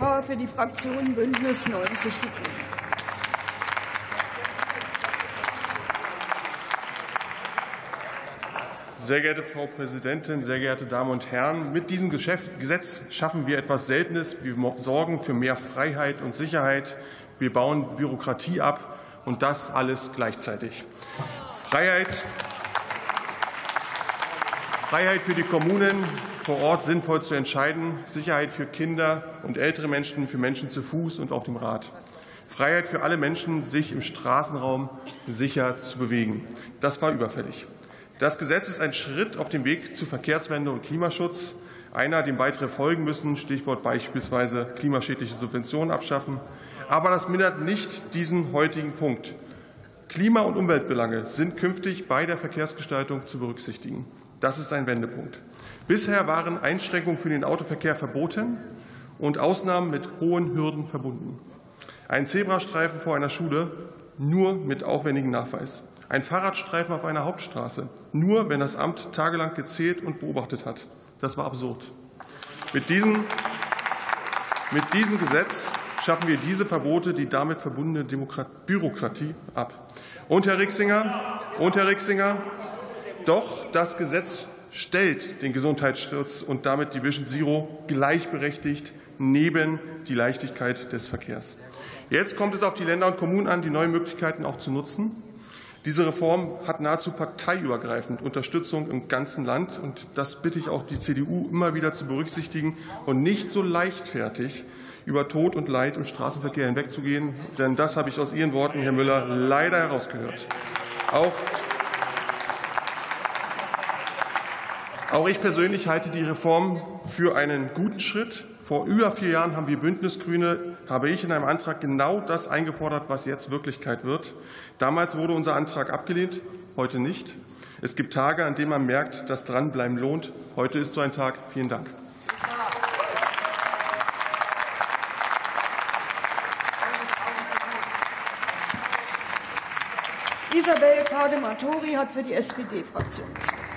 Belka für die Fraktion Bündnis 90 Die Grünen. Sehr geehrte Frau Präsidentin, sehr geehrte Damen und Herren! Mit diesem Gesetz schaffen wir etwas Seltenes. Wir sorgen für mehr Freiheit und Sicherheit. Wir bauen Bürokratie ab, und das alles gleichzeitig. Freiheit, Freiheit für die Kommunen, vor Ort sinnvoll zu entscheiden, Sicherheit für Kinder und ältere Menschen, für Menschen zu Fuß und auf dem Rad. Freiheit für alle Menschen, sich im Straßenraum sicher zu bewegen. Das war überfällig. Das Gesetz ist ein Schritt auf dem Weg zu Verkehrswende und Klimaschutz. Einer, dem weitere folgen müssen, Stichwort beispielsweise klimaschädliche Subventionen abschaffen. Aber das mindert nicht diesen heutigen Punkt. Klima- und Umweltbelange sind künftig bei der Verkehrsgestaltung zu berücksichtigen. Das ist ein Wendepunkt. Bisher waren Einschränkungen für den Autoverkehr verboten und Ausnahmen mit hohen Hürden verbunden. Ein Zebrastreifen vor einer Schule nur mit aufwendigem Nachweis ein Fahrradstreifen auf einer Hauptstraße, nur wenn das Amt tagelang gezählt und beobachtet hat. Das war absurd. Mit diesem, mit diesem Gesetz schaffen wir diese Verbote, die damit verbundene Bürokratie ab. Und Herr Rixinger, und Herr Rixinger, doch das Gesetz stellt den Gesundheitsschutz und damit die Vision Zero gleichberechtigt neben die Leichtigkeit des Verkehrs. Jetzt kommt es auf die Länder und Kommunen an, die neuen Möglichkeiten auch zu nutzen. Diese Reform hat nahezu parteiübergreifend Unterstützung im ganzen Land. Und das bitte ich auch die CDU immer wieder zu berücksichtigen und nicht so leichtfertig über Tod und Leid im Straßenverkehr hinwegzugehen. Denn das habe ich aus Ihren Worten, Herr Müller, leider herausgehört. Auch Auch ich persönlich halte die Reform für einen guten Schritt. Vor über vier Jahren haben wir Bündnisgrüne, habe ich in einem Antrag genau das eingefordert, was jetzt Wirklichkeit wird. Damals wurde unser Antrag abgelehnt, heute nicht. Es gibt Tage, an denen man merkt, dass Dranbleiben lohnt. Heute ist so ein Tag. Vielen Dank. Isabel Kadematori hat für die SPD-Fraktion das Wort.